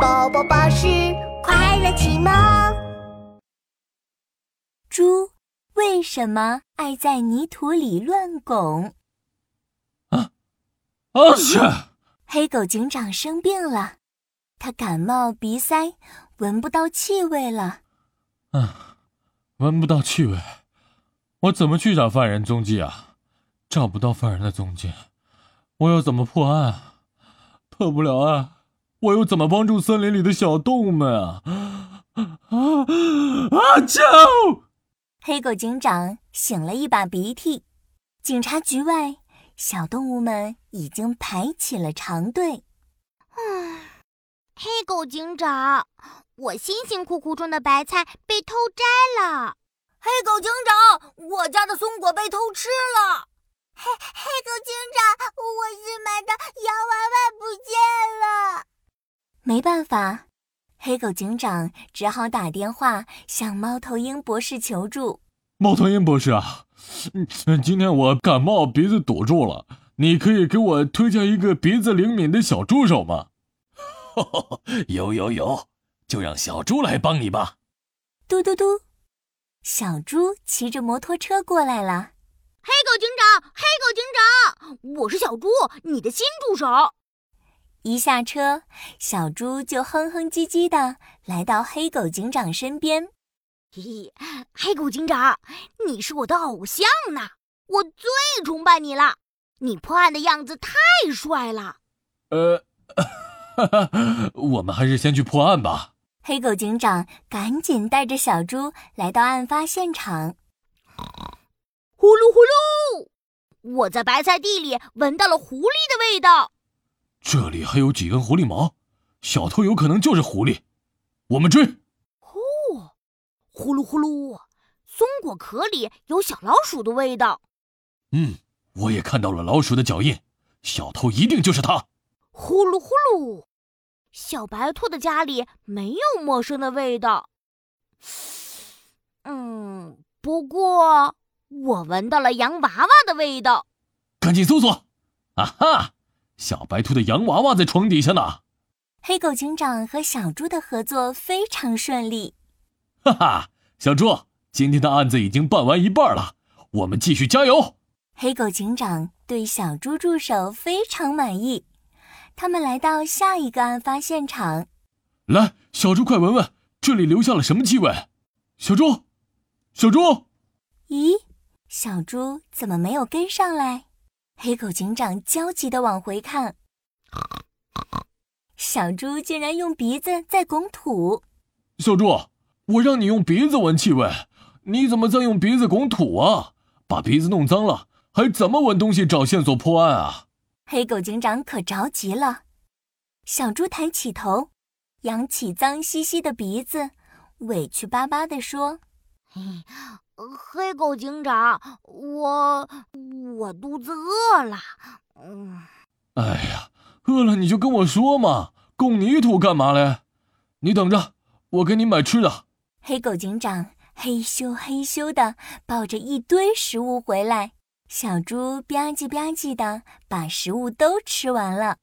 宝宝巴士快乐启蒙。猪为什么爱在泥土里乱拱？啊！啊去！黑狗警长生病了，他感冒鼻塞，闻不到气味了。嗯，闻不到气味，我怎么去找犯人踪迹啊？找不到犯人的踪迹，我要怎么破案？破不了案，我又怎么帮助森林里的小动物们啊？啊啊！救！黑狗警长擤了一把鼻涕，警察局外，小动物们已经排起了长队。唉，黑狗警长，我辛辛苦苦种的白菜被偷摘了。黑狗警长，我家的松果被偷吃了。黑黑狗警长，我新买的洋娃娃不见了。没办法，黑狗警长只好打电话向猫头鹰博士求助。猫头鹰博士啊，嗯，今天我感冒，鼻子堵住了，你可以给我推荐一个鼻子灵敏的小助手吗？有有有，就让小猪来帮你吧。嘟嘟嘟，小猪骑着摩托车过来了。黑狗警长，黑狗警长，我是小猪，你的新助手。一下车，小猪就哼哼唧唧的来到黑狗警长身边。嘿嘿，黑狗警长，你是我的偶像呢，我最崇拜你了。你破案的样子太帅了。呃，哈哈，我们还是先去破案吧。黑狗警长赶紧带着小猪来到案发现场。呼噜呼噜！我在白菜地里闻到了狐狸的味道。这里还有几根狐狸毛，小偷有可能就是狐狸。我们追！呼，呼噜呼噜！松果壳里有小老鼠的味道。嗯，我也看到了老鼠的脚印，小偷一定就是他。呼噜呼噜！小白兔的家里没有陌生的味道。嗯，不过。我闻到了洋娃娃的味道，赶紧搜索！啊哈，小白兔的洋娃娃在床底下呢。黑狗警长和小猪的合作非常顺利。哈哈，小猪，今天的案子已经办完一半了，我们继续加油。黑狗警长对小猪助手非常满意。他们来到下一个案发现场。来，小猪，快闻闻，这里留下了什么气味？小猪，小猪，咦？小猪怎么没有跟上来？黑狗警长焦急地往回看，小猪竟然用鼻子在拱土。小猪，我让你用鼻子闻气味，你怎么在用鼻子拱土啊？把鼻子弄脏了，还怎么闻东西找线索破案啊？黑狗警长可着急了。小猪抬起头，扬起脏兮兮的鼻子，委屈巴巴地说：“嘿。”黑狗警长，我我肚子饿了。嗯，哎呀，饿了你就跟我说嘛，拱泥土干嘛嘞？你等着，我给你买吃的。黑狗警长嘿咻嘿咻的抱着一堆食物回来，小猪吧唧吧唧的把食物都吃完了。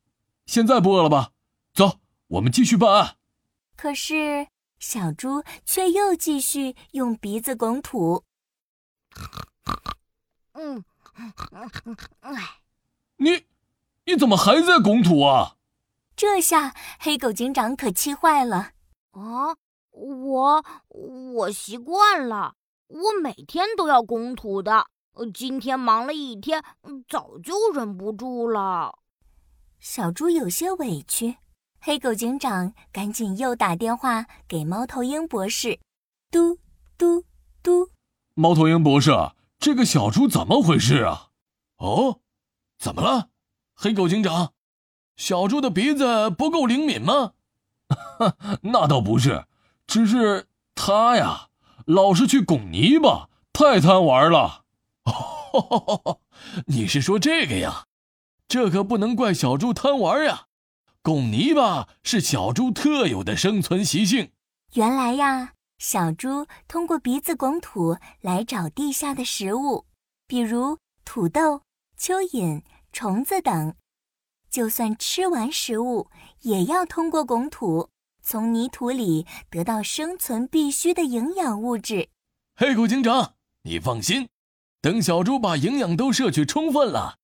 现在不饿了吧？走，我们继续办案。可是小猪却又继续用鼻子拱土。嗯，哎，你你怎么还在拱土啊？这下黑狗警长可气坏了。啊，我我习惯了，我每天都要拱土的。今天忙了一天，早就忍不住了。小猪有些委屈，黑狗警长赶紧又打电话给猫头鹰博士。嘟嘟嘟。猫头鹰博士，这个小猪怎么回事啊？哦，怎么了？黑狗警长，小猪的鼻子不够灵敏吗？那倒不是，只是它呀，老是去拱泥巴，太贪玩了。哦 你是说这个呀？这可不能怪小猪贪玩呀，拱泥巴是小猪特有的生存习性。原来呀。小猪通过鼻子拱土来找地下的食物，比如土豆、蚯蚓、虫子等。就算吃完食物，也要通过拱土。从泥土里得到生存必需的营养物质。黑狗警长，你放心，等小猪把营养都摄取充分了，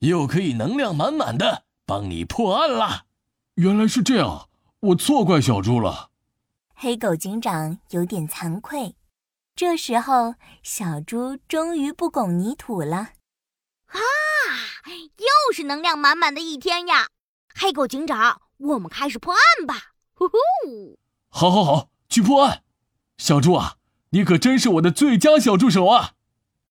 又可以能量满满的帮你破案啦。原来是这样，我错怪小猪了。黑狗警长有点惭愧。这时候，小猪终于不拱泥土了。啊，又是能量满满的一天呀！黑狗警长，我们开始破案吧！呼呼，好，好，好，去破案！小猪啊，你可真是我的最佳小助手啊！